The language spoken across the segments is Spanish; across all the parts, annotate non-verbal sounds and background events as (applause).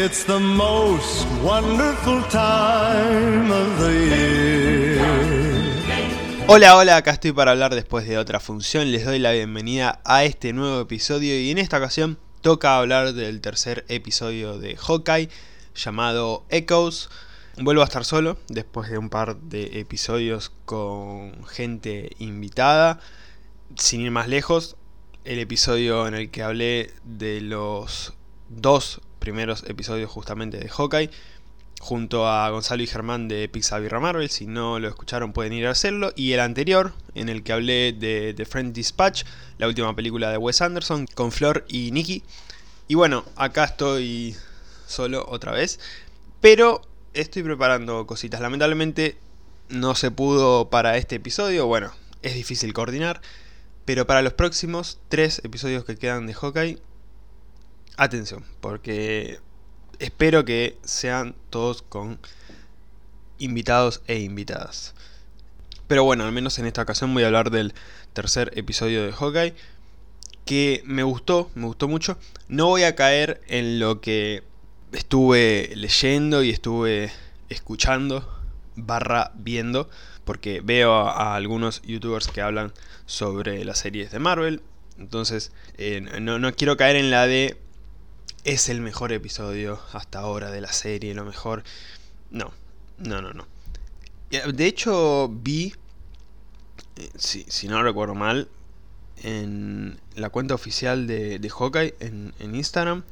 It's the most wonderful time of the year. Hola, hola, acá estoy para hablar después de otra función. Les doy la bienvenida a este nuevo episodio y en esta ocasión toca hablar del tercer episodio de Hawkeye llamado Echoes. Vuelvo a estar solo después de un par de episodios con gente invitada. Sin ir más lejos, el episodio en el que hablé de los dos primeros episodios justamente de Hawkeye, junto a Gonzalo y Germán de Pixar Marvel. Si no lo escucharon, pueden ir a hacerlo. Y el anterior, en el que hablé de The Friend Dispatch, la última película de Wes Anderson, con Flor y Nicky. Y bueno, acá estoy solo otra vez. Pero estoy preparando cositas. Lamentablemente no se pudo para este episodio. Bueno, es difícil coordinar. Pero para los próximos tres episodios que quedan de Hawkeye, atención, porque espero que sean todos con invitados e invitadas. Pero bueno, al menos en esta ocasión voy a hablar del tercer episodio de Hawkeye, que me gustó, me gustó mucho. No voy a caer en lo que estuve leyendo y estuve escuchando, barra viendo, porque veo a, algunos youtubers que hablan sobre las series de Marvel. Entonces, eh, no, no quiero caer en la de es el mejor episodio hasta ahora de la serie, lo mejor. No, no, no, no. De hecho, vi, eh, si, si no recuerdo mal, en la cuenta oficial de, de Hawkeye en, en, Instagram.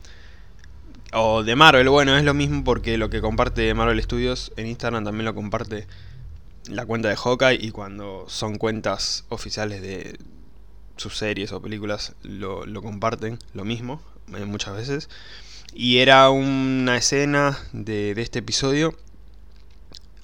O de Marvel, bueno, es lo mismo porque lo que comparte Marvel Studios en Instagram también lo comparte la cuenta de Hawkeye y cuando son cuentas oficiales de sus series o películas lo, lo comparten, lo mismo. Eh, muchas veces. Y era una escena de, este episodio,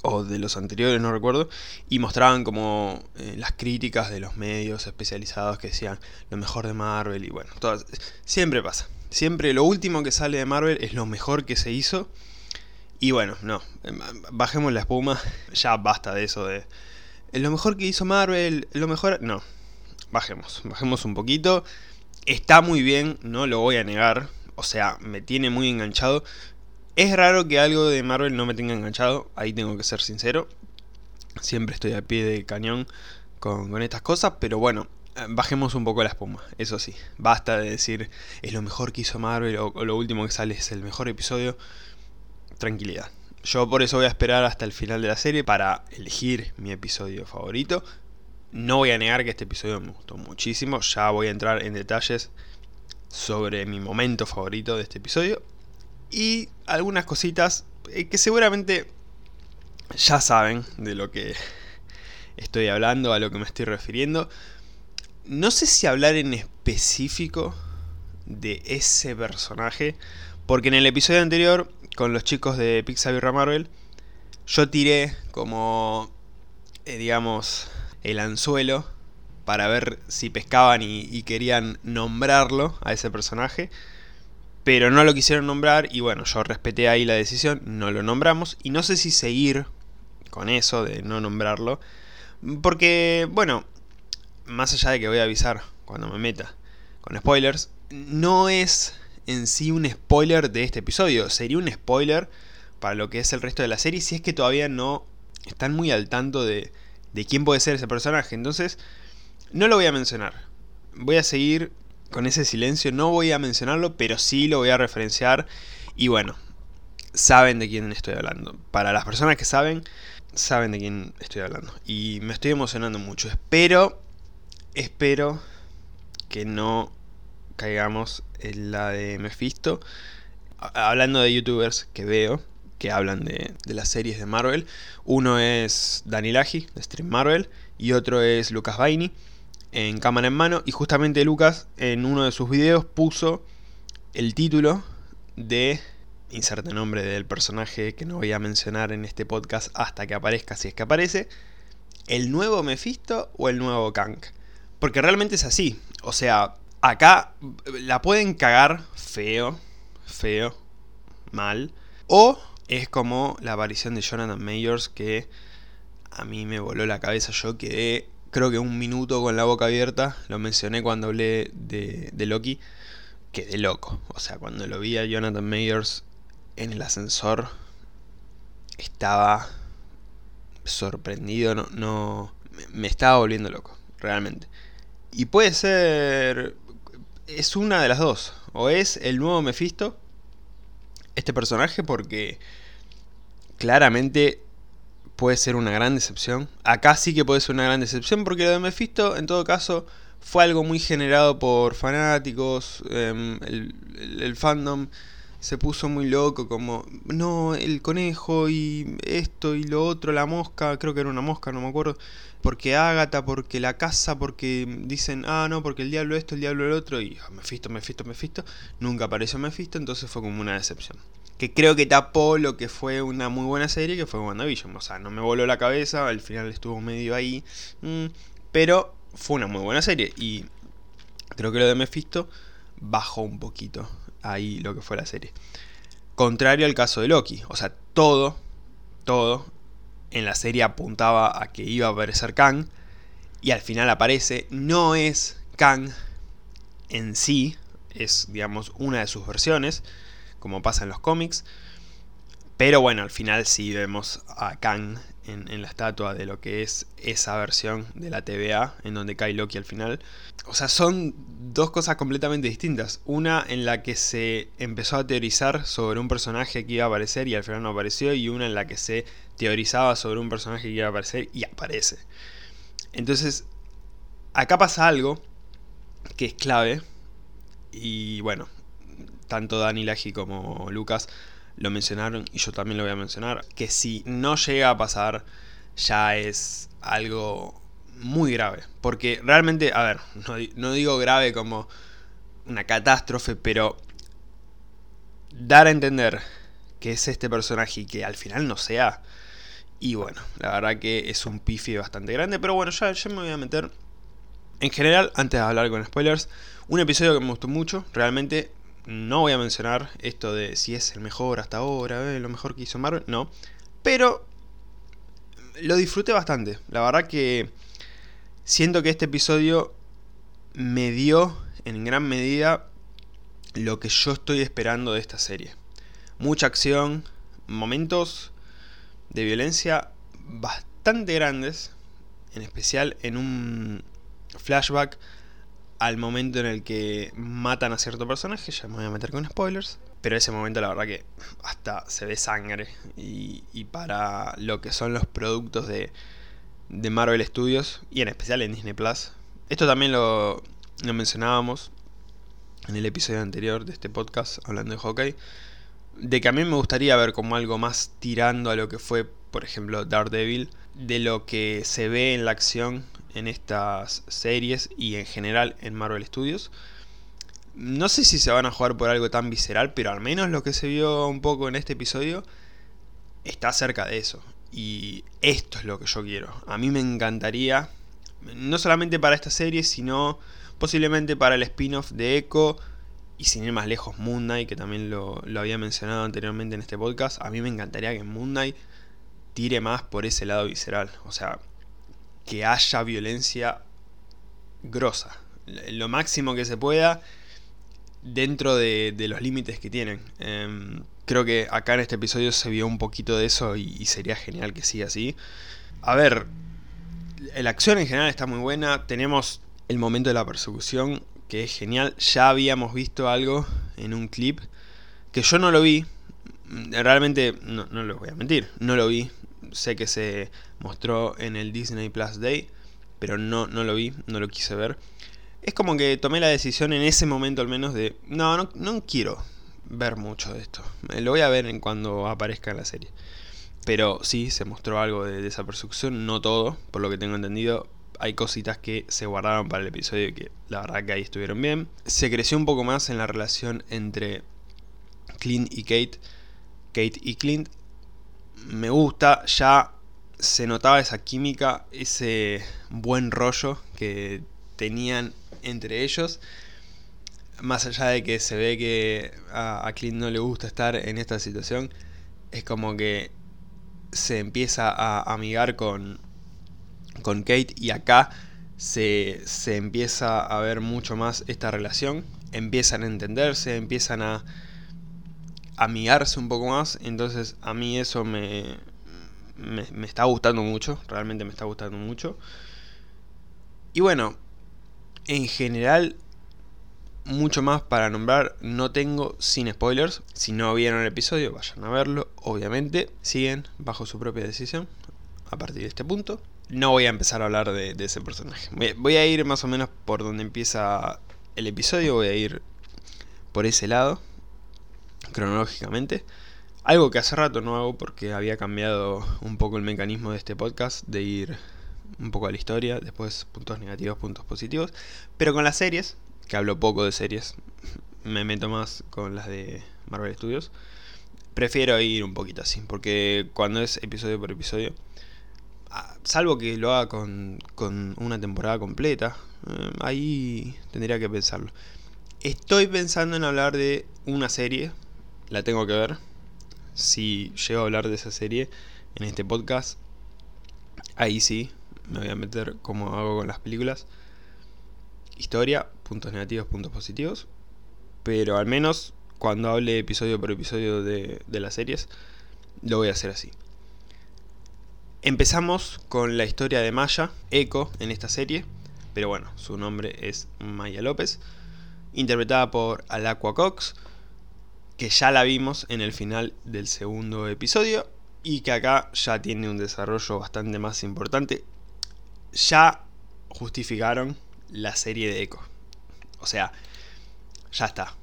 o de los anteriores, no recuerdo, y mostraban como eh, las críticas de los medios especializados que decían lo mejor de Marvel y bueno, todas, siempre pasa. Siempre lo último que sale de Marvel es lo mejor que se hizo. Y bueno, no, em, bajemos la espuma, (laughs) ya basta de eso de... Lo mejor que hizo Marvel, lo mejor... No, bajemos, bajemos un poquito. Está muy bien, no lo voy a negar. O sea, me tiene muy enganchado. Es raro que algo de Marvel no me tenga enganchado, ahí tengo que ser sincero. Siempre estoy a pie de cañón con, estas cosas, pero bueno, eh, bajemos un poco la espuma, eso sí. Basta de decir es lo mejor que hizo Marvel o, o lo último que sale es el mejor episodio. Tranquilidad. Yo por eso voy a esperar hasta el final de la serie para elegir mi episodio favorito. No voy a negar que este episodio me gustó muchísimo, ya voy a entrar en detalles sobre mi momento favorito de este episodio y algunas cositas eh, que seguramente ya saben de lo que estoy hablando, a lo que me estoy refiriendo. No sé si hablar en específico de ese personaje, porque en el episodio anterior, con los chicos de Pixar Marvel, yo tiré como, eh, digamos, el anzuelo para ver si pescaban y, querían nombrarlo a ese personaje. Pero no lo quisieron nombrar y bueno, yo respeté ahí la decisión, no lo nombramos y no sé si seguir con eso de no nombrarlo. Porque, bueno, más allá de que voy a avisar cuando me meta con spoilers, no es en sí un spoiler de este episodio, sería un spoiler para lo que es el resto de la serie si es que todavía no están muy al tanto de, de quién puede ser ese personaje. Entonces, no lo voy a mencionar. Voy a seguir con ese silencio, no voy a mencionarlo, pero sí lo voy a referenciar. Y bueno, saben de quién estoy hablando. Para las personas que saben, saben de quién estoy hablando. Y me estoy emocionando mucho. Espero, espero que no caigamos en la de Mephisto. Hablando de youtubers que veo, que hablan de, las series de Marvel. Uno es Dani Laji, de Stream Marvel, y otro es Lucas Baini, en cámara en mano. Y justamente Lucas, en uno de sus videos, puso el título de. Inserte nombre del personaje que no voy a mencionar en este podcast hasta que aparezca, si es que aparece. ¿El nuevo Mephisto o el nuevo Kang? Porque realmente es así. O sea, acá la pueden cagar feo, feo, mal. O es como la aparición de Jonathan Mayors que a mí me voló la cabeza. Yo quedé, creo que un minuto con la boca abierta. Lo mencioné cuando hablé de, de Loki. Quedé loco. O sea, cuando lo vi a Jonathan Mayors en el ascensor estaba sorprendido, no, no me estaba volviendo loco, realmente. Y puede ser es una de las dos, o es el nuevo Mephisto este personaje porque claramente puede ser una gran decepción. Acá sí que puede ser una gran decepción porque lo de Mephisto en todo caso fue algo muy generado por fanáticos, em, el, fandom se puso muy loco, como, no, el conejo y esto y lo otro, la mosca, creo que era una mosca, no me acuerdo, porque Ágata, porque la casa, porque dicen, ah, no, porque el diablo esto, el diablo el otro, y oh, Mephisto, Mephisto, Mephisto, nunca apareció Mephisto, entonces fue como una decepción. Que creo que tapó lo que fue una muy buena serie, que fue WandaVision. O sea, no me voló la cabeza, al final estuvo medio ahí, mm, pero fue una muy buena serie. Y creo que lo de Mephisto bajó un poquito ahí lo que fue la serie. Contrario al caso de Loki. O sea, todo, todo en la serie apuntaba a que iba a aparecer Kang. Y al final aparece. No es Kang en sí. Es, digamos, una de sus versiones. Como pasa en los cómics. Pero bueno, al final sí vemos a Kang en, la estatua de lo que es esa versión de la TVA, en donde cae Loki al final. O sea, son dos cosas completamente distintas. Una en la que se empezó a teorizar sobre un personaje que iba a aparecer y al final no apareció, y una en la que se teorizaba sobre un personaje que iba a aparecer y aparece. Entonces, acá pasa algo que es clave, y bueno, tanto Dani Laji como Lucas lo mencionaron y yo también lo voy a mencionar, que si no llega a pasar ya es algo muy grave. Porque realmente, a ver, no, digo grave como una catástrofe, pero dar a entender que es este personaje y que al final no sea. Y bueno, la verdad que es un pifi bastante grande. Pero bueno, ya, me voy a meter. En general, antes de hablar con spoilers, un episodio que me gustó mucho. Realmente no voy a mencionar esto de si es el mejor hasta ahora, eh, lo mejor que hizo Marvel, no. Pero lo disfruté bastante. La verdad que siento que este episodio me dio en gran medida lo que yo estoy esperando de esta serie. Mucha acción, momentos de violencia bastante grandes, en especial en un flashback al momento en el que matan a cierto personaje, ya me voy a meter con spoilers, pero ese momento la verdad que hasta se ve sangre y, para lo que son los productos de, de, Marvel Studios y en especial en Disney Plus. Esto también lo, lo mencionábamos en el episodio anterior de este podcast hablando de hockey, de que a mí me gustaría ver como algo más tirando a lo que fue, por ejemplo, Daredevil, de lo que se ve en la acción en estas series y en general en Marvel Studios. No sé si se van a jugar por algo tan visceral, pero al menos lo que se vio un poco en este episodio está cerca de eso. Y esto es lo que yo quiero. A mí me encantaría, no solamente para esta serie, sino posiblemente para el spin-off de Echo y sin ir más lejos Moon Knight, que también lo, lo, había mencionado anteriormente en este podcast. A mí me encantaría que Moon Knight tire más por ese lado visceral. O sea, que haya violencia grosa. Lo máximo que se pueda dentro de, los límites que tienen. Em, creo que acá en este episodio se vio un poquito de eso y, sería genial que siga así. A ver, la acción en general está muy buena. Tenemos el momento de la persecución que es genial. Ya habíamos visto algo en un clip que yo no lo vi. Realmente, no, no voy a mentir, no lo vi sé que se mostró en el Disney Plus Day, pero no, no lo vi, no lo quise ver. Es como que tomé la decisión en ese momento al menos de, no, no, no quiero ver mucho de esto. Lo voy a ver en cuando aparezca en la serie. Pero sí, se mostró algo de, esa persecución, no todo, por lo que tengo entendido. Hay cositas que se guardaron para el episodio y que la verdad que ahí estuvieron bien. Se creció un poco más en la relación entre Clint y Kate. Kate y Clint me gusta, ya se notaba esa química, ese buen rollo que tenían entre ellos. Más allá de que se ve que a, Clint no le gusta estar en esta situación, es como que se empieza a amigar con, con Kate y acá se, se empieza a ver mucho más esta relación. Empiezan a entenderse, empiezan a, amigarse un poco más. Entonces a mí eso me, me, me está gustando mucho, realmente me está gustando mucho. Y bueno, en general mucho más para nombrar no tengo sin spoilers. Si no vieron el episodio, vayan a verlo, obviamente. Siguen bajo su propia decisión a partir de este punto. No voy a empezar a hablar de, ese personaje. Voy a ir más o menos por donde empieza el episodio, voy a ir por ese lado, cronológicamente. Algo que hace rato no hago porque había cambiado un poco el mecanismo de este podcast, de ir un poco a la historia, después puntos negativos, puntos positivos. Pero con las series, que hablo poco de series, me meto más con las de Marvel Studios. Prefiero ir un poquito así, porque cuando es episodio por episodio, salvo que lo haga con, con una temporada completa, eh, ahí tendría que pensarlo. Estoy pensando en hablar de una serie, la tengo que ver. Si llego a hablar de esa serie en este podcast, ahí sí me voy a meter como hago con las películas historia, puntos negativos, puntos positivos. Pero al menos cuando hable episodio por episodio de, de las series, lo voy a hacer así. Empezamos con la historia de Maya, Echo, en esta serie. Pero bueno, su nombre es Maya López. Interpretada por Alacua Cox. Que ya la vimos en el final del segundo episodio. Y que acá ya tiene un desarrollo bastante más importante. Ya justificaron la serie de Echo. O sea, ya está.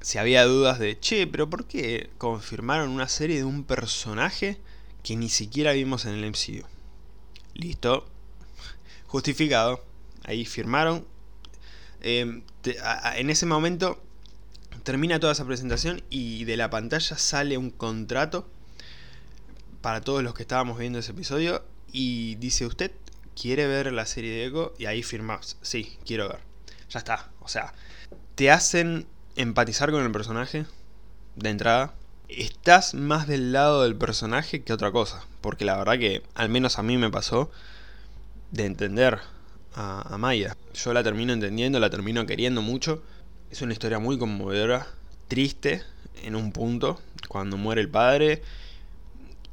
Si había dudas de, che, pero ¿por qué confirmaron una serie de un personaje que ni siquiera vimos en el MCU? Listo. Justificado. Ahí firmaron. Em, en ese momento termina toda esa presentación y de la pantalla sale un contrato para todos los que estábamos viendo ese episodio y dice usted quiere ver la serie de Echo y ahí firmas, sí, quiero ver. Ya está, o sea, te hacen empatizar con el personaje de entrada. Estás más del lado del personaje que otra cosa, porque la verdad que al menos a mí me pasó de entender a, Maya. Yo la termino entendiendo, la termino queriendo mucho. Es una historia muy conmovedora, triste en un punto, cuando muere el padre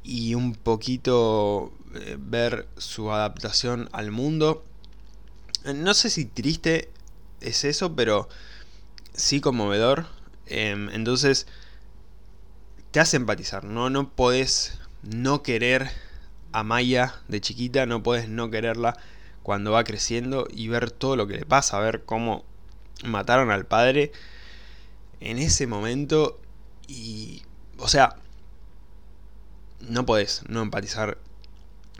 y un poquito eh, ver su adaptación al mundo. No sé si triste es eso, pero sí conmovedor. Em, entonces, te hace empatizar, ¿no? No podés no querer a Maya de chiquita, no puedes no quererla cuando va creciendo y ver todo lo que le pasa, ver cómo mataron al padre en ese momento y, o sea, no podés no empatizar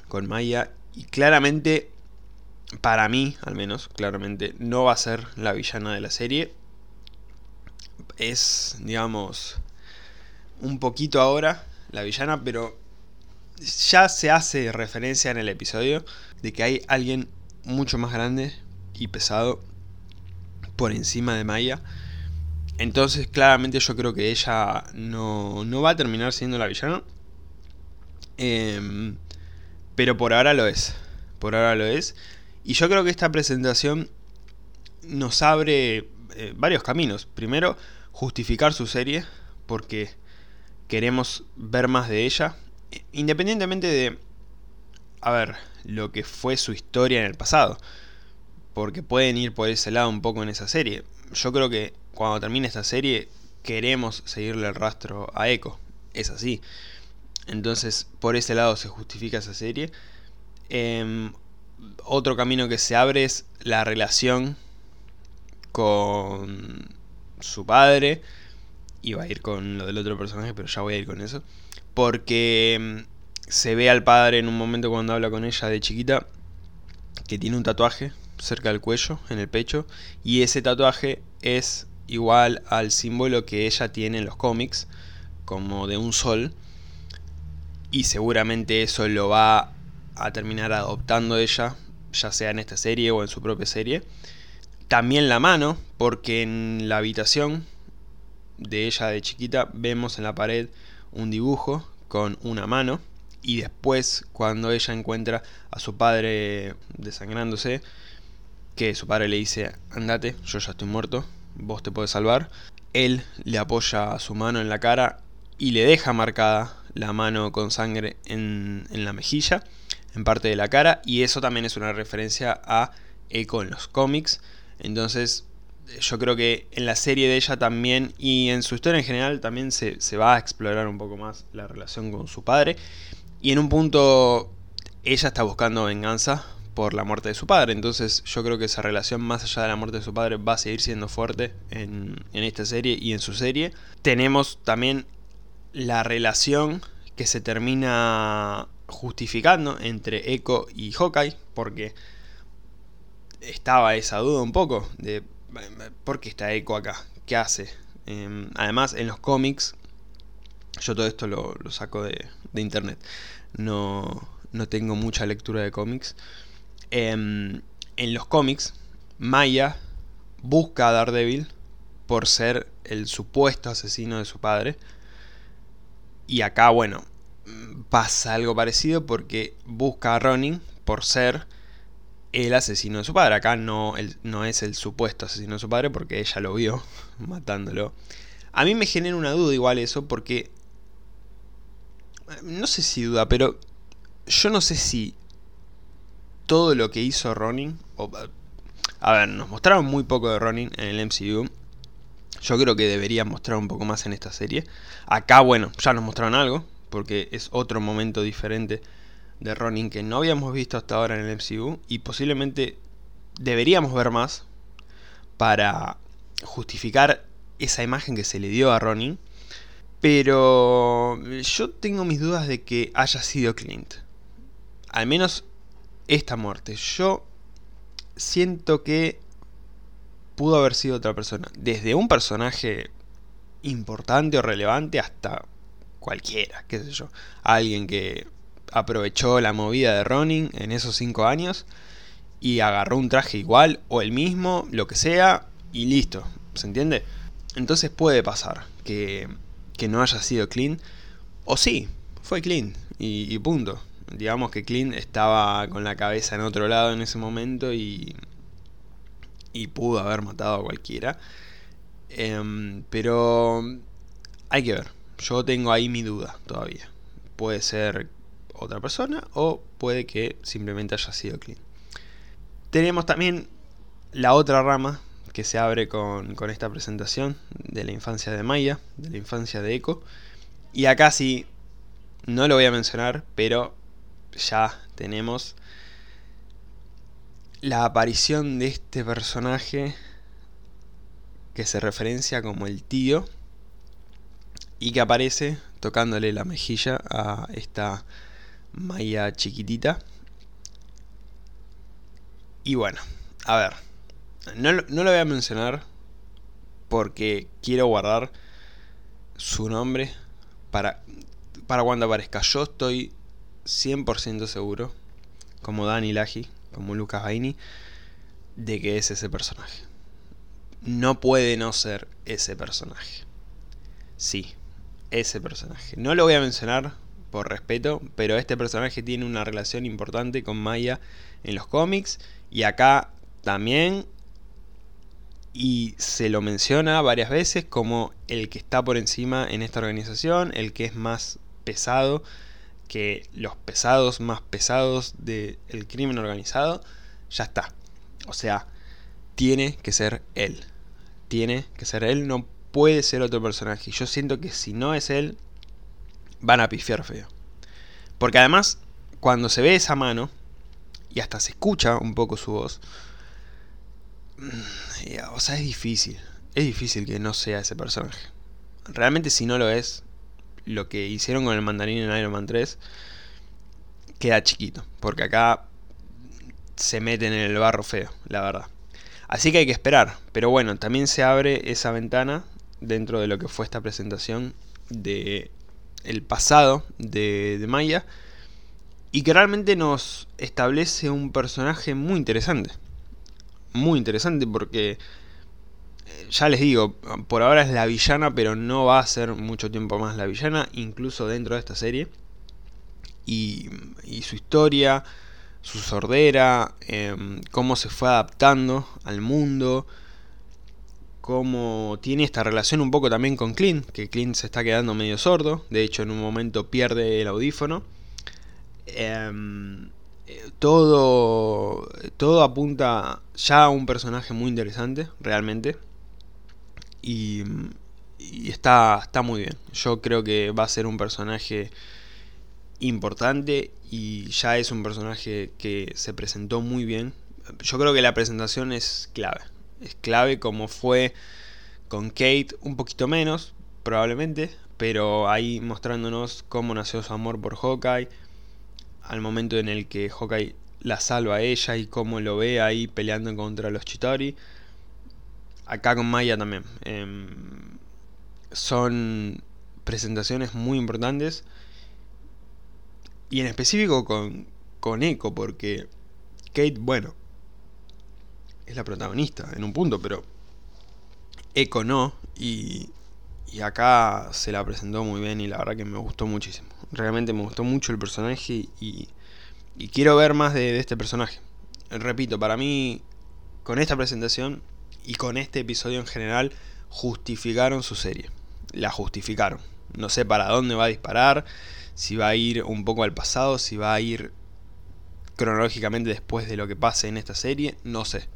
con Maya. Y claramente, para mí al menos, claramente, no va a ser la villana de la serie. Es, digamos, un poquito ahora la villana, pero ya se hace referencia en el episodio de que hay alguien mucho más grande y pesado por encima de Maya. Entonces claramente yo creo que ella no, no va a terminar siendo la villana. Eh, pero por ahora lo es. Por ahora lo es. Y yo creo que esta presentación nos abre eh, varios caminos. Primero, justificar su serie, porque queremos ver más de ella. Independientemente de, a ver, lo que fue su historia en el pasado. Porque pueden ir por ese lado un poco en esa serie. Yo creo que cuando termine esta serie queremos seguirle el rastro a Echo. Es así. Entonces, por ese lado se justifica esa serie. Em, otro camino que se abre es la relación con su padre. Iba a ir con lo del otro personaje, pero ya voy a ir con eso. Porque em, se ve al padre en un momento cuando habla con ella de chiquita que tiene un tatuaje cerca del cuello, en el pecho. Y ese tatuaje es igual al símbolo que ella tiene en los cómics, como de un sol y seguramente eso lo va a terminar adoptando ella, ya sea en esta serie o en su propia serie. También la mano, porque en la habitación de ella de chiquita vemos en la pared un dibujo con una mano y después cuando ella encuentra a su padre desangrándose, que su padre le dice, andate, yo ya estoy muerto, vos te puedes salvar, él le apoya su mano en la cara y le deja marcada la mano con sangre en, en la mejilla, en parte de la cara, y eso también es una referencia a Echo en los cómics. Entonces, yo creo que en la serie de ella también y en su historia en general también se, va a explorar un poco más la relación con su padre. Y en un punto ella está buscando venganza por la muerte de su padre. Entonces yo creo que esa relación más allá de la muerte de su padre va a seguir siendo fuerte en, en esta serie y en su serie. Tenemos también la relación que se termina justificando entre Echo y Hawkeye. Porque estaba esa duda un poco de ¿por qué está Echo acá? ¿Qué hace? Em, además, en los cómics, yo todo esto lo, saco de, internet, no, no, tengo mucha lectura de cómics. Em, en los cómics, Maya busca a Daredevil por ser el supuesto asesino de su padre. Y acá, bueno, pasa algo parecido porque busca a Ronin por ser el asesino de su padre. Acá no, no es el supuesto asesino de su padre porque ella lo vio (laughs) matándolo. A mí me genera una duda igual eso porque... No sé si duda, pero yo no sé si todo lo que hizo Ronin... a ver, nos mostraron muy poco de Ronin en el MCU. Yo creo que deberían mostrar un poco más en esta serie. Acá, bueno, ya nos mostraron algo, porque es otro momento diferente de Ronin que no habíamos visto hasta ahora en el MCU y posiblemente deberíamos ver más para justificar esa imagen que se le dio a Ronin. Pero yo tengo mis dudas de que haya sido Clint. Al menos esta muerte. Yo siento que pudo haber sido otra persona. Desde un personaje importante o relevante hasta cualquiera, qué sé yo. Alguien que aprovechó la movida de Ronin en esos 5 años y agarró un traje igual o el mismo, lo que sea, y listo, ¿se entiende? Entonces puede pasar que, que no haya sido Clean, o sí, fue Clean, y, punto. Digamos que Clean estaba con la cabeza en otro lado en ese momento y, y pudo haber matado a cualquiera. Em, pero hay que ver, yo tengo ahí mi duda todavía. Puede ser otra persona o puede que simplemente haya sido clean. Tenemos también la otra rama que se abre con, esta presentación de la infancia de Maya, de la infancia de Echo. Y acá sí, no lo voy a mencionar, pero ya tenemos la aparición de este personaje que se referencia como el tío y que aparece tocándole la mejilla a esta Maya chiquitita. Y bueno, a ver, no, no lo voy a mencionar porque quiero guardar su nombre para, para cuando aparezca. Yo estoy 100% seguro, como Dani Laji, como Lucas Baini, de que es ese personaje. No puede no ser ese personaje. Sí, ese personaje. No lo voy a mencionar por respeto, pero este personaje tiene una relación importante con Maya en los cómics y acá también y se lo menciona varias veces como el que está por encima en esta organización, el que es más pesado que los pesados más pesados del crimen organizado, ya está. O sea, tiene que ser él. Tiene que ser él, no puede ser otro personaje. Yo siento que si no es él, van a pifiar feo. Porque además, cuando se ve esa mano, y hasta se escucha un poco su voz, mm, o sea, es difícil. Es difícil que no sea ese personaje. Realmente si no lo es, lo que hicieron con el mandarín en Iron Man 3 queda chiquito. Porque acá se meten en el barro feo, la verdad. Así que hay que esperar. Pero bueno, también se abre esa ventana dentro de lo que fue esta presentación de el pasado de, Maya y que realmente nos establece un personaje muy interesante. Muy interesante porque, eh, ya les digo, por ahora es la villana, pero no va a ser mucho tiempo más la villana, incluso dentro de esta serie. Y, su historia, su sordera, em, cómo se fue adaptando al mundo, cómo tiene esta relación un poco también con Clint, que Clint se está quedando medio sordo, de hecho en un momento pierde el audífono. Em, todo, todo apunta ya a un personaje muy interesante, realmente. Y, está, está muy bien. Yo creo que va a ser un personaje importante y ya es un personaje que se presentó muy bien. Yo creo que la presentación es clave. Es clave como fue con Kate, un poquito menos, probablemente, pero ahí mostrándonos cómo nació su amor por Hawkeye, al momento en el que Hawkeye la salva a ella y cómo lo ve ahí peleando contra los Chitori. Acá con Maya también. Em, son presentaciones muy importantes. Y en específico con, con Echo, porque Kate, bueno, es la protagonista en un punto, pero Echo no. Y, y acá se la presentó muy bien y la verdad que me gustó muchísimo. Realmente me gustó mucho el personaje y, y quiero ver más de, este personaje. Repito, para mí, con esta presentación y con este episodio en general, justificaron su serie. La justificaron. No sé para dónde va a disparar, si va a ir un poco al pasado, si va a ir cronológicamente después de lo que pase en esta serie, no sé.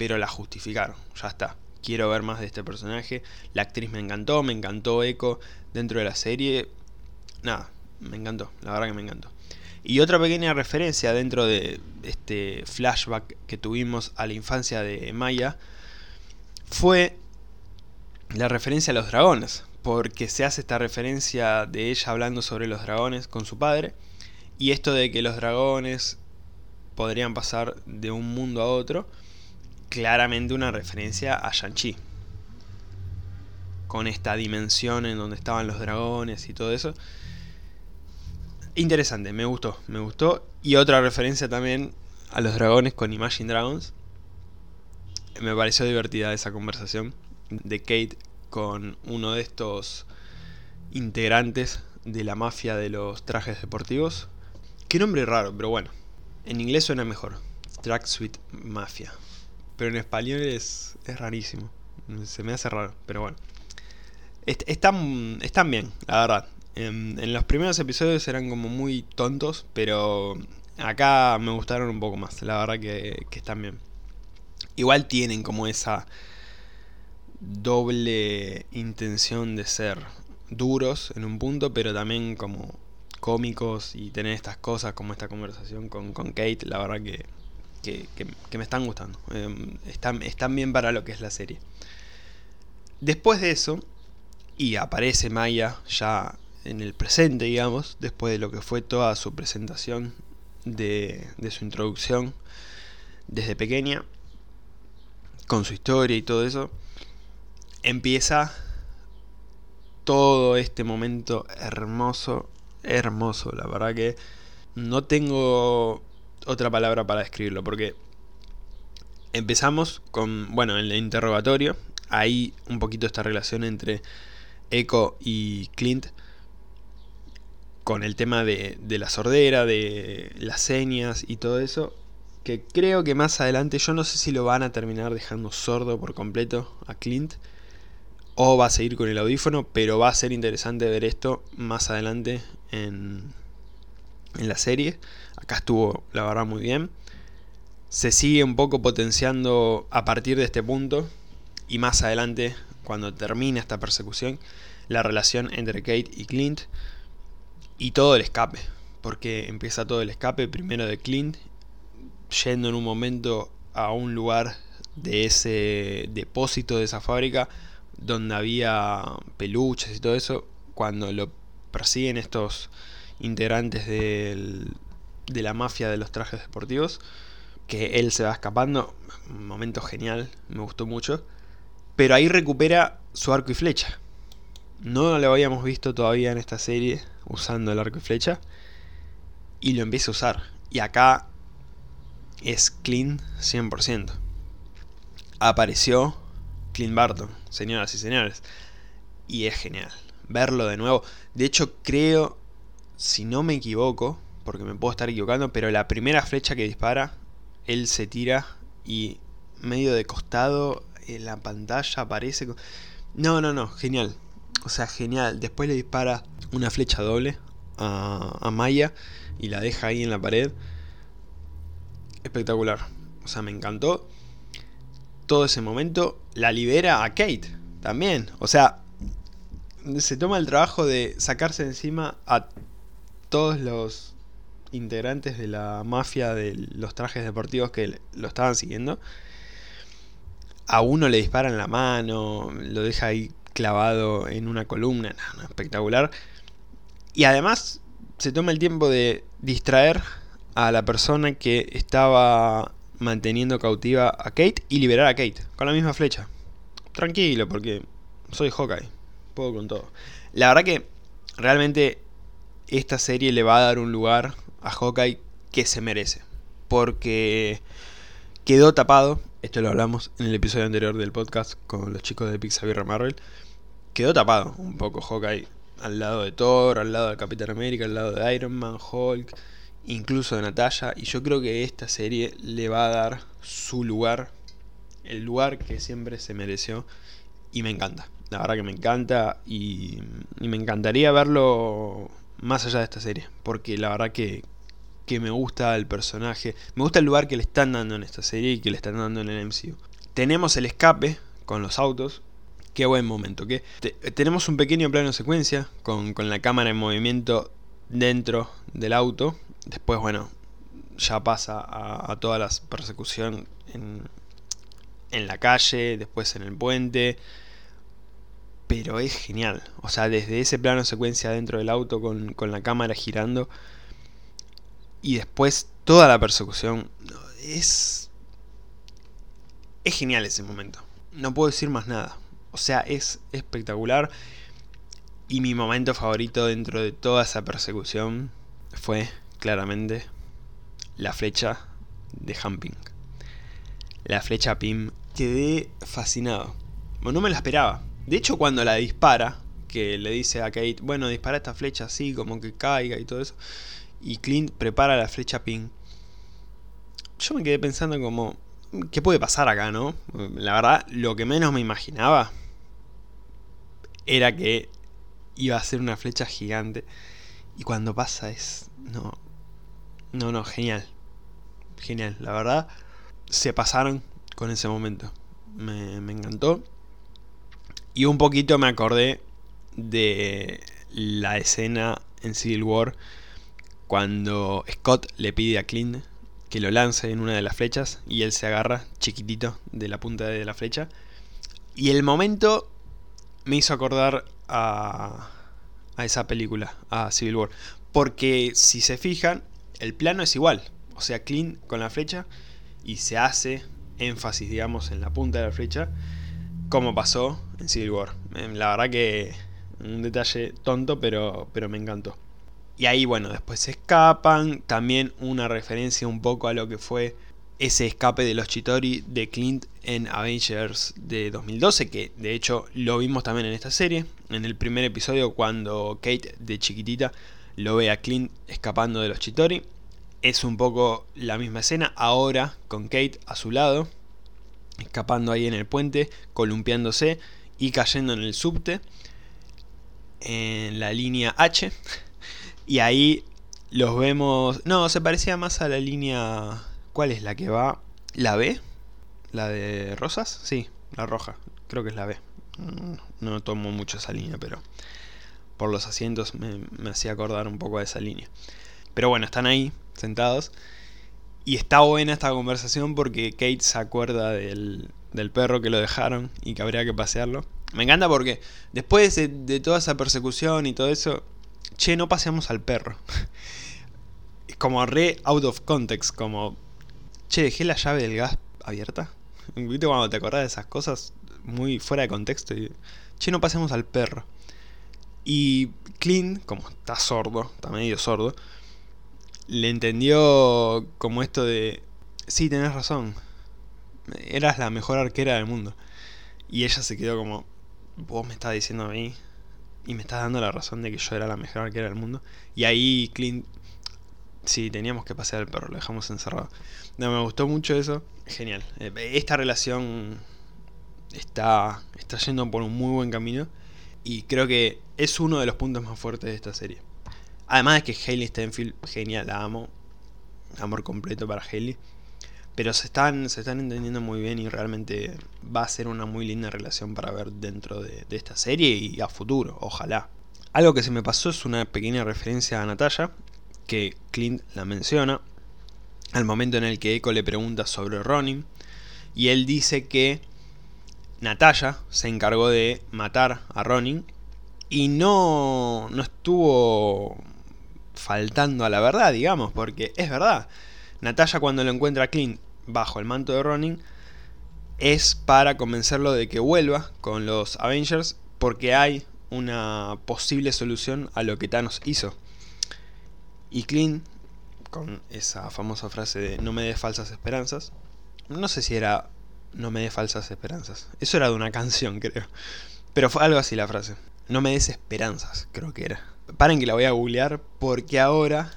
Pero la justificaron, ya está. Quiero ver más de este personaje. La actriz me encantó, me encantó Echo dentro de la serie. Nada, me encantó, la verdad que me encantó. Y otra pequeña referencia dentro de este flashback que tuvimos a la infancia de Maya fue la referencia a los dragones, porque se hace esta referencia de ella hablando sobre los dragones con su padre, y esto de que los dragones podrían pasar de un mundo a otro, claramente una referencia a Shang-Chi, con esta dimensión en donde estaban los dragones y todo eso. Interesante, me gustó, me gustó. Y otra referencia también a los dragones con Imagine Dragons. Me pareció divertida esa conversación de Kate con uno de estos integrantes de la mafia de los trajes deportivos. Qué nombre raro, pero bueno. En inglés suena mejor. Track Suite Mafia. Pero en español es, es rarísimo. Se me hace raro, pero bueno. están, están bien, la verdad. En, los primeros episodios eran como muy tontos, pero acá me gustaron un poco más. La verdad que, están bien. Igual tienen como esa doble intención de ser duros en un punto, pero también como cómicos y tener estas cosas como esta conversación con, Kate, la verdad que, que, me están gustando. Em, están, están bien para lo que es la serie. Después de eso, y aparece Maya ya en el presente, digamos, después de lo que fue toda su presentación de, de su introducción desde pequeña, con su historia y todo eso, empieza todo este momento hermoso, hermoso, la verdad que no tengo otra palabra para describirlo, porque empezamos con, bueno, en el interrogatorio, hay un poquito esta relación entre Echo y Clint, con el tema de, la sordera, de las señas y todo eso, que creo que más adelante, yo no sé si lo van a terminar dejando sordo por completo a Clint, o va a seguir con el audífono, pero va a ser interesante ver esto más adelante en, en la serie. Acá estuvo, la verdad, muy bien. Se sigue un poco potenciando a partir de este punto, y más adelante, cuando termine esta persecución, la relación entre Kate y Clint y todo el escape, porque empieza todo el escape primero de Clint, yendo en un momento a un lugar de ese depósito de esa fábrica donde había peluches y todo eso, cuando lo persiguen estos integrantes de la mafia de los trajes deportivos, que él se va escapando, un momento genial, me gustó mucho, pero ahí recupera su arco y flecha. No lo habíamos visto todavía en esta serie, usando el arco y flecha. Y lo empieza a usar. Y acá es clean 100%. Apareció Clint Barton, señoras y señores. Y es genial. Verlo de nuevo. De hecho, creo, si no me equivoco, porque me puedo estar equivocando, pero la primera flecha que dispara, él se tira y medio de costado en la pantalla aparece. No, no, no, genial. O sea, genial. Después le dispara una flecha doble a, a Maya y la deja ahí en la pared. Espectacular. O sea, me encantó. Todo ese momento la libera a Kate también. O sea, se toma el trabajo de sacarse encima a todos los integrantes de la mafia de los trajes deportivos que lo estaban siguiendo. A uno le disparan la mano, lo deja ahí clavado en una columna, espectacular. Y además se toma el tiempo de distraer a la persona que estaba manteniendo cautiva a Kate y liberar a Kate con la misma flecha. Tranquilo, porque soy Hawkeye, puedo con todo. La verdad que realmente esta serie le va a dar un lugar a Hawkeye que se merece. Porque quedó tapado, esto lo hablamos en el episodio anterior del podcast con los chicos de Pixar Marvel, quedó tapado un poco Hawkeye al lado de Thor, al lado de Capitán América, al lado de Iron Man, Hulk, incluso de Natalia. Y yo creo que esta serie le va a dar su lugar, el lugar que siempre se mereció. Y me encanta, la verdad que me encanta y, y me encantaría verlo más allá de esta serie. Porque la verdad que, que me gusta el personaje, me gusta el lugar que le están dando en esta serie y que le están dando en el MCU. Tenemos el escape con los autos, Qué buen momento. Que tenemos un pequeño plano secuencia con, la cámara en movimiento dentro del auto. Después, bueno, ya pasa a, toda la persecución en, en la calle, después en el puente. Pero es genial. O sea, desde ese plano secuencia dentro del auto con, con la cámara girando. Y después toda la persecución. Es. Es genial ese momento. No puedo decir más nada. O sea, es espectacular. Y mi momento favorito dentro de toda esa persecución fue claramente la flecha de Humping. La flecha Pim. Quedé fascinado. Bueno, no me la esperaba. De hecho, cuando la dispara, que le dice a Kate, bueno, dispara esta flecha así, como que caiga y todo eso. Y Clint prepara la flecha Pim. Yo me quedé pensando como, ¿qué puede pasar acá, no? La verdad, lo que menos me imaginaba era que iba a ser una flecha gigante. Y cuando pasa es... No. No, no, genial. Genial. La verdad, se pasaron con ese momento. Me, me encantó. Y un poquito me acordé de la escena en Civil War cuando Scott le pide a Clint que lo lance en una de las flechas y él se agarra chiquitito de la punta de la flecha. Y el momento me hizo acordar a, a esa película, a Civil War. Porque si se fijan, el plano es igual. O sea, clean con la flecha y se hace énfasis, digamos, en la punta de la flecha, como pasó en Civil War. Em, la verdad que un detalle tonto, pero, pero me encantó. Y ahí, bueno, después se escapan. También una referencia un poco a lo que fue ese escape de los Chitori de Clint en Avengers de 2012, que de hecho lo vimos también en esta serie, en el primer episodio cuando Kate de chiquitita lo ve a Clint escapando de los Chitori. Es un poco la misma escena, ahora con Kate a su lado, escapando ahí en el puente, columpiándose y cayendo en el subte, en la línea H. Y ahí los vemos... No, se parecía más a la línea ¿Cuál es la que va? ¿La B? ¿La de Rosas? Sí, la roja. Creo que es la B. Mm, no tomo mucho esa línea, pero por los asientos me, hacía acordar un poco a esa línea. Pero bueno, están ahí, sentados. Y está buena esta conversación porque Kate se acuerda del, del perro que lo dejaron y que habría que pasearlo. Me encanta porque después de, de, toda esa persecución y todo eso, che, no paseamos al perro. Como re out of context, como Che, dejé la llave del gas abierta. ¿Viste cuando te acordás de esas cosas? Muy fuera de contexto. Che, no pasemos al perro. Y Clint, como está sordo, está medio sordo, le entendió como esto de, sí, tenés razón, eras la mejor arquera del mundo. Y ella se quedó como, vos me estás diciendo a mí y me estás dando la razón de que yo era la mejor arquera del mundo. Y ahí Clint Sí, teníamos que pasear al perro, lo dejamos encerrado. No, me gustó mucho eso. Genial. Eh, esta relación está, está yendo por un muy buen camino y creo que es uno de los puntos más fuertes de esta serie. Además de que Hailey Stenfield, genial, la amo. Amor completo para Hailey. Pero se están, se están entendiendo muy bien y realmente va a ser una muy linda relación para ver dentro de, esta serie y a futuro, ojalá. Algo que se me pasó es una pequeña referencia a Natalia, que Clint la menciona, al momento en el que Echo le pregunta sobre Ronin, y él dice que Natalia se encargó de matar a Ronin y no, no estuvo faltando a la verdad, digamos, porque es verdad. Natalia cuando lo encuentra a Clint bajo el manto de Ronin es para convencerlo de que vuelva con los Avengers porque hay una posible solución a lo que Thanos hizo. Y Clint, con esa famosa frase de no me des falsas esperanzas, no sé si era no me des falsas esperanzas, eso era de una (laughs) canción creo, pero fue algo así la frase, no me des esperanzas creo que era. Paren que la voy a googlear porque ahora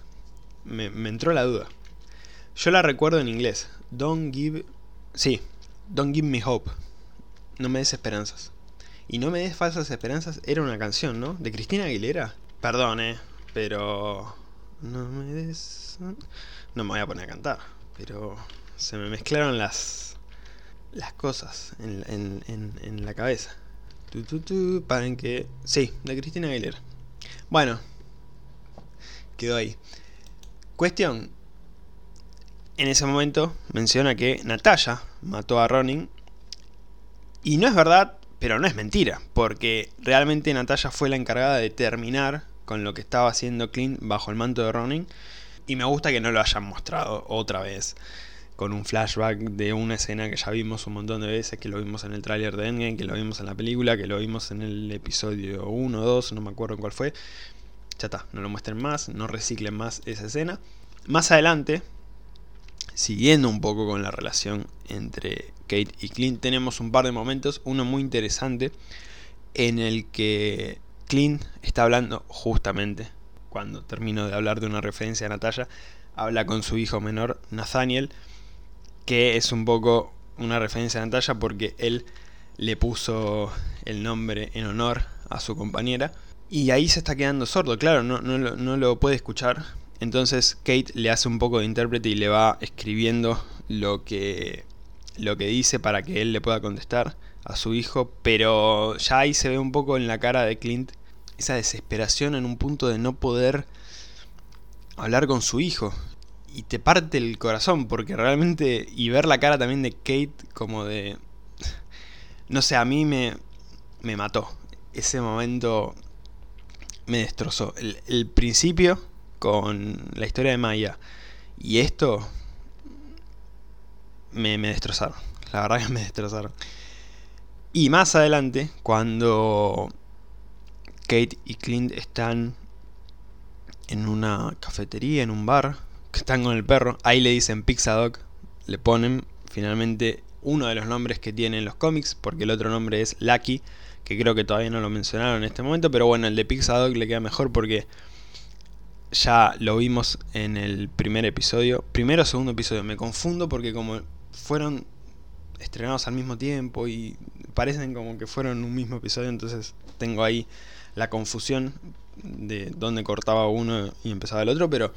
me, me entró la duda. Yo la recuerdo en inglés, don't give, sí, don't give me hope, no me des esperanzas. Y No me des falsas esperanzas era una canción, ¿no? De Cristina Aguilera. Perdón, eh, pero... No me des... No me voy a poner a cantar, pero se me mezclaron las... Las cosas en, en, en, la cabeza. Tu, tu, paren que... Sí, de Cristina Aguilera. Bueno, quedó ahí. Cuestión. En ese momento menciona que Natalia mató a Ronin. Y no es verdad pero no es mentira, porque realmente Natalia fue la encargada de terminar con lo que estaba haciendo Clint bajo el manto de Ronin. Y me gusta que no lo hayan mostrado otra vez con un flashback de una escena que ya vimos un montón de veces, que lo vimos en el tráiler de Endgame, que lo vimos en la película, que lo vimos en el episodio 1 o 2, no me acuerdo cuál fue. Ya está, no lo muestren más, no reciclen más esa escena. Más adelante, siguiendo un poco con la relación entre Kate y Clint, tenemos un par de momentos, uno muy interesante, en el que Clint está hablando justamente, cuando termino de hablar de una referencia a Natalia, habla con su hijo menor, Nathaniel, que es un poco una referencia a Natalia porque él le puso el nombre en honor a su compañera. Y ahí se está quedando sordo, claro, no, no, no lo puede escuchar, entonces Kate le hace un poco de intérprete y le va escribiendo lo que, lo que dice para que él le pueda contestar a su hijo, pero ya ahí se ve un poco en la cara de Clint esa desesperación en un punto de no poder hablar con su hijo. Y te parte el corazón, porque realmente, y ver la cara también de Kate como de... No sé, a mí me, me mató. Ese momento me destrozó. El, el principio con la historia de Maya y esto me, destrozaron. La verdad que (laughs) me destrozaron. Y más adelante, cuando Kate y Clint están en una cafetería, en un bar, que están con el perro, ahí le dicen Pixadog, le ponen finalmente uno de los nombres que tienen los cómics, porque el otro nombre es Lucky, que creo que todavía no lo mencionaron en este momento, pero bueno, el de Pixadog le queda mejor porque ya lo vimos en el primer episodio. Primero o segundo episodio. Me confundo porque como fueron estrenados al mismo tiempo y parecen como que fueron un mismo episodio, entonces tengo ahí la confusión de dónde cortaba uno y empezaba el otro, pero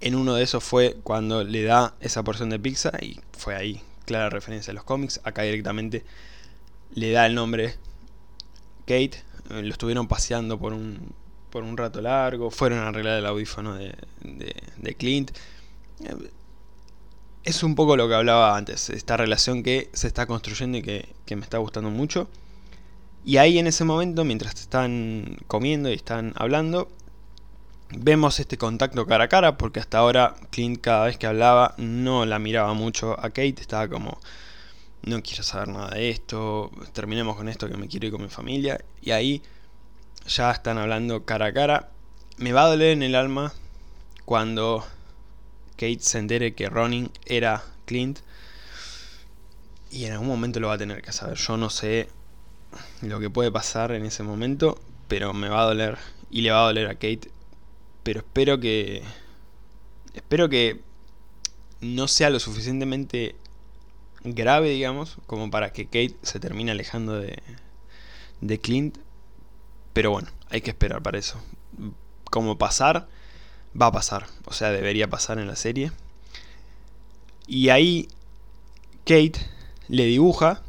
en uno de esos fue cuando le da esa porción de pizza y fue ahí clara referencia a los cómics. Acá directamente le da el nombre Kate. Eh, lo estuvieron paseando por un, por un rato largo, fueron a arreglar el audífono de, de, Clint. Es un poco lo que hablaba antes, esta relación que se está construyendo y que, que me está gustando mucho. Y ahí en ese momento, mientras están comiendo y están hablando, vemos este contacto cara a cara, porque hasta ahora Clint cada vez que hablaba no la miraba mucho a Kate, estaba como, no quiero saber nada de esto, terminemos con esto que me quiero ir con mi familia. Y ahí ya están hablando cara a cara. Me va a doler en el alma cuando Kate se entere que Ronin era Clint. Y en algún momento lo va a tener que saber. Yo no sé lo que puede pasar en ese momento, pero me va a doler. Y le va a doler a Kate. Pero espero que... Espero que no sea lo suficientemente grave, digamos, como para que Kate se termine alejando de, de Clint. Pero bueno, hay que esperar para eso. Como pasar, va a pasar. O sea, debería pasar en la serie. Y ahí Kate le dibuja,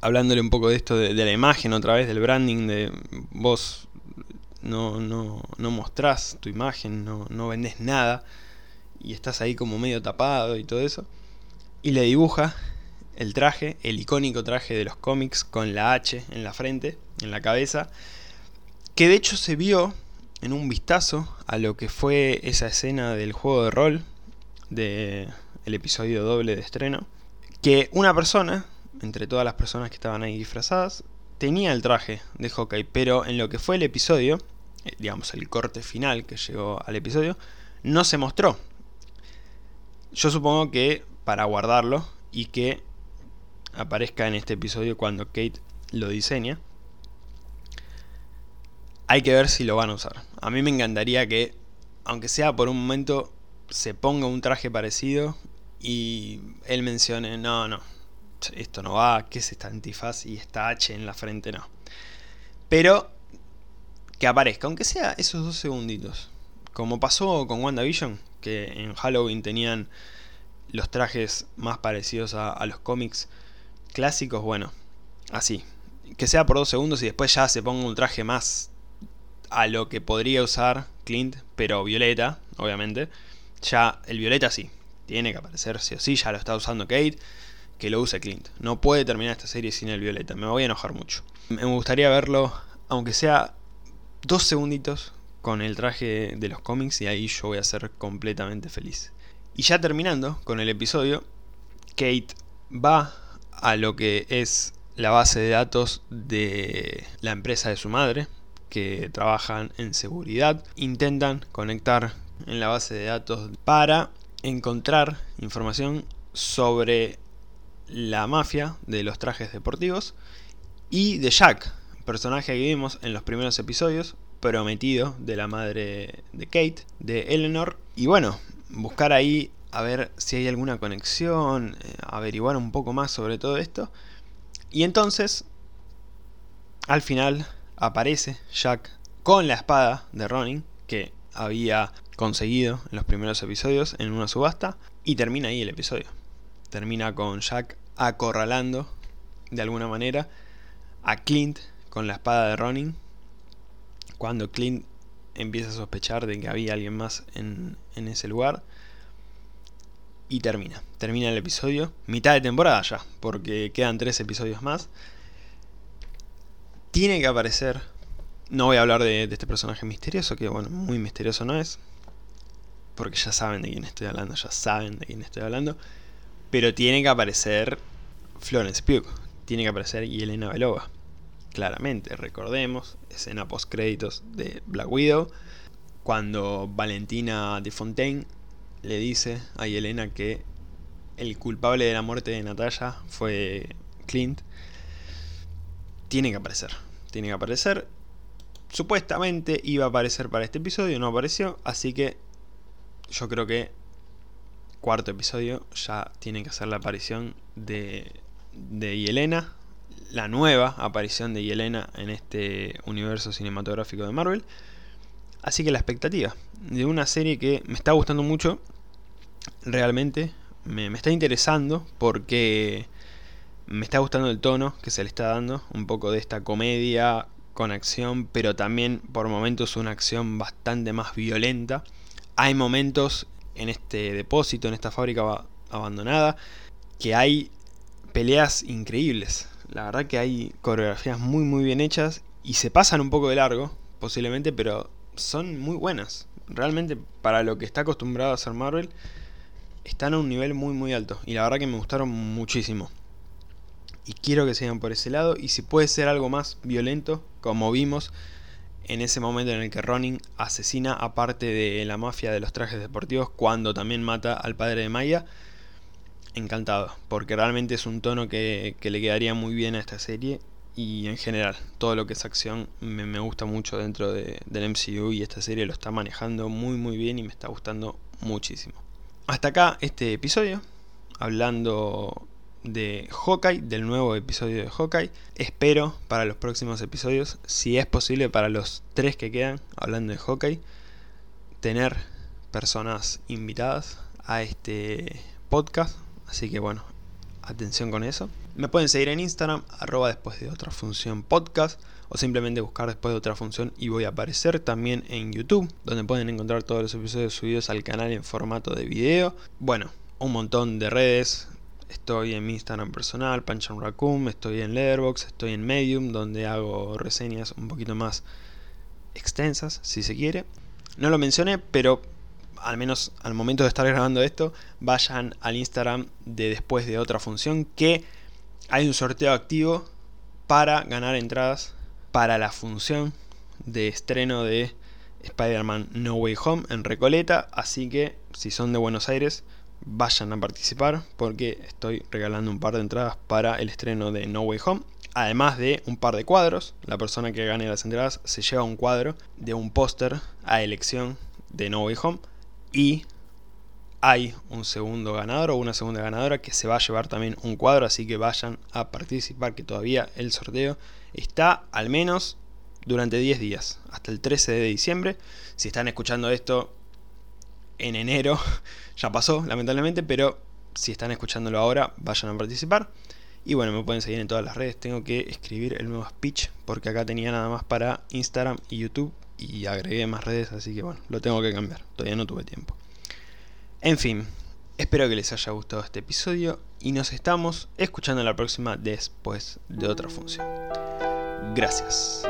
hablándole un poco de esto de, la imagen otra vez, del branding, de vos no, no, no mostrás tu imagen, no, no vendés nada y estás ahí como medio tapado y todo eso. Y le dibuja el traje, el icónico traje de los cómics con la H en la frente, en la cabeza, que de hecho se vio en un vistazo a lo que fue esa escena del juego de rol de el episodio doble de estreno, que una persona, entre todas las personas que estaban ahí disfrazadas, tenía el traje de Hawkeye, pero en lo que fue el episodio, eh, digamos el corte final que llegó al episodio, no se mostró yo supongo que para guardarlo y que aparezca en este episodio cuando Kate lo diseña. Hay que ver si lo van a usar. A mí me encantaría que, aunque sea por un momento, se ponga un traje parecido y él mencione, no, no, esto no va, que es esta antifaz y esta H en la frente, no. Pero que aparezca, aunque sea esos dos segunditos. Como pasó con WandaVision, que en Halloween tenían los trajes más parecidos a, los cómics clásicos, bueno, así. Que sea por dos segundos y después ya se ponga un traje más a lo que podría usar Clint, pero violeta, obviamente. Ya el violeta sí, tiene que aparecer sí o sí, ya lo está usando Kate, que lo use Clint. No puede terminar esta serie sin el violeta, me voy a enojar mucho. Me gustaría verlo, aunque sea dos segunditos, con el traje de los cómics y ahí yo voy a ser completamente feliz. Y ya terminando con el episodio, Kate va a lo que es la base de datos de la empresa de su madre, que trabajan en seguridad. Intentan conectar en la base de datos para encontrar información sobre la mafia de los trajes deportivos y de Jack, personaje que vimos en los primeros episodios, prometido de la madre de Kate, de Eleanor. Y bueno, buscar ahí a ver si hay alguna conexión, eh, averiguar un poco más sobre todo esto. Y entonces, al final aparece Jack con la espada de Ronin que había conseguido en los primeros episodios en una subasta y termina ahí el episodio. Termina con Jack acorralando de alguna manera a Clint con la espada de Ronin cuando Clint empieza a sospechar de que había alguien más en, ese lugar. Y termina. Termina el episodio. Mitad de temporada ya. Porque quedan tres episodios más. Tiene que aparecer. No voy a hablar de, este personaje misterioso. Que bueno, muy misterioso no es. Porque ya saben de quién estoy hablando. Ya saben de quién estoy hablando. Pero tiene que aparecer Florence Pugh. Tiene que aparecer Yelena Belova claramente, recordemos, escena post créditos de Black Widow, cuando Valentina de Fontaine le dice a Yelena que el culpable de la muerte de Natalia fue Clint, tiene que aparecer, tiene que aparecer. Supuestamente iba a aparecer para este episodio, no apareció, así que yo creo que cuarto episodio ya tiene que hacer la aparición de, de Yelena la nueva aparición de Yelena en este universo cinematográfico de Marvel. Así que la expectativa de una serie que me está gustando mucho, realmente me, está interesando porque me está gustando el tono que se le está dando, un poco de esta comedia con acción, pero también por momentos una acción bastante más violenta. Hay momentos en este depósito, en esta fábrica abandonada, que hay peleas increíbles. La verdad que hay coreografías muy muy bien hechas y se pasan un poco de largo, posiblemente, pero son muy buenas. Realmente para lo que está acostumbrado a hacer Marvel, están a un nivel muy muy alto. Y la verdad que me gustaron muchísimo. Y quiero que sigan por ese lado. Y si puede ser algo más violento, como vimos en ese momento en el que Ronin asesina a parte de la mafia de los trajes deportivos, cuando también mata al padre de Maya encantado, porque realmente es un tono que, le quedaría muy bien a esta serie y en general todo lo que es acción me, gusta mucho dentro de, del MCU y esta serie lo está manejando muy muy bien y me está gustando muchísimo. Hasta acá este episodio, hablando de Hawkeye, del nuevo episodio de Hawkeye. Espero para los próximos episodios, si es posible para los tres que quedan, hablando de Hawkeye, tener personas invitadas a este podcast. Así que bueno, atención con eso. Me pueden seguir en Instagram, después de otra función podcast, o simplemente buscar después de otra función y voy a aparecer también en YouTube, donde pueden encontrar todos los episodios subidos al canal en formato de video. Bueno, un montón de redes. Estoy en mi Instagram personal, Panchan Raccoon, estoy en Letterboxd, estoy en Medium, donde hago reseñas un poquito más extensas, si se quiere. No lo mencioné, pero al menos al momento de estar grabando esto, vayan al Instagram de después de otra función que hay un sorteo activo para ganar entradas para la función de estreno de Spider-Man No Way Home en Recoleta. Así que si son de Buenos Aires, vayan a participar porque estoy regalando un par de entradas para el estreno de No Way Home. Además de un par de cuadros, la persona que gane las entradas se lleva un cuadro de un póster a elección de No Way Home y hay un segundo ganador o una segunda ganadora que se va a llevar también un cuadro, así que vayan a participar, que todavía el sorteo está al menos durante 10 días, hasta el 13 de diciembre. Si están escuchando esto en enero, (laughs) ya pasó, lamentablemente, pero si están escuchándolo ahora, vayan a participar. Y bueno, me pueden seguir en todas las redes. Tengo que escribir el nuevo speech porque acá tenía nada más para Instagram y YouTube y agregué más redes, así que bueno, lo tengo que cambiar. Todavía no tuve tiempo. En fin, espero que les haya gustado este episodio y nos estamos escuchando la próxima después de otra función. Gracias.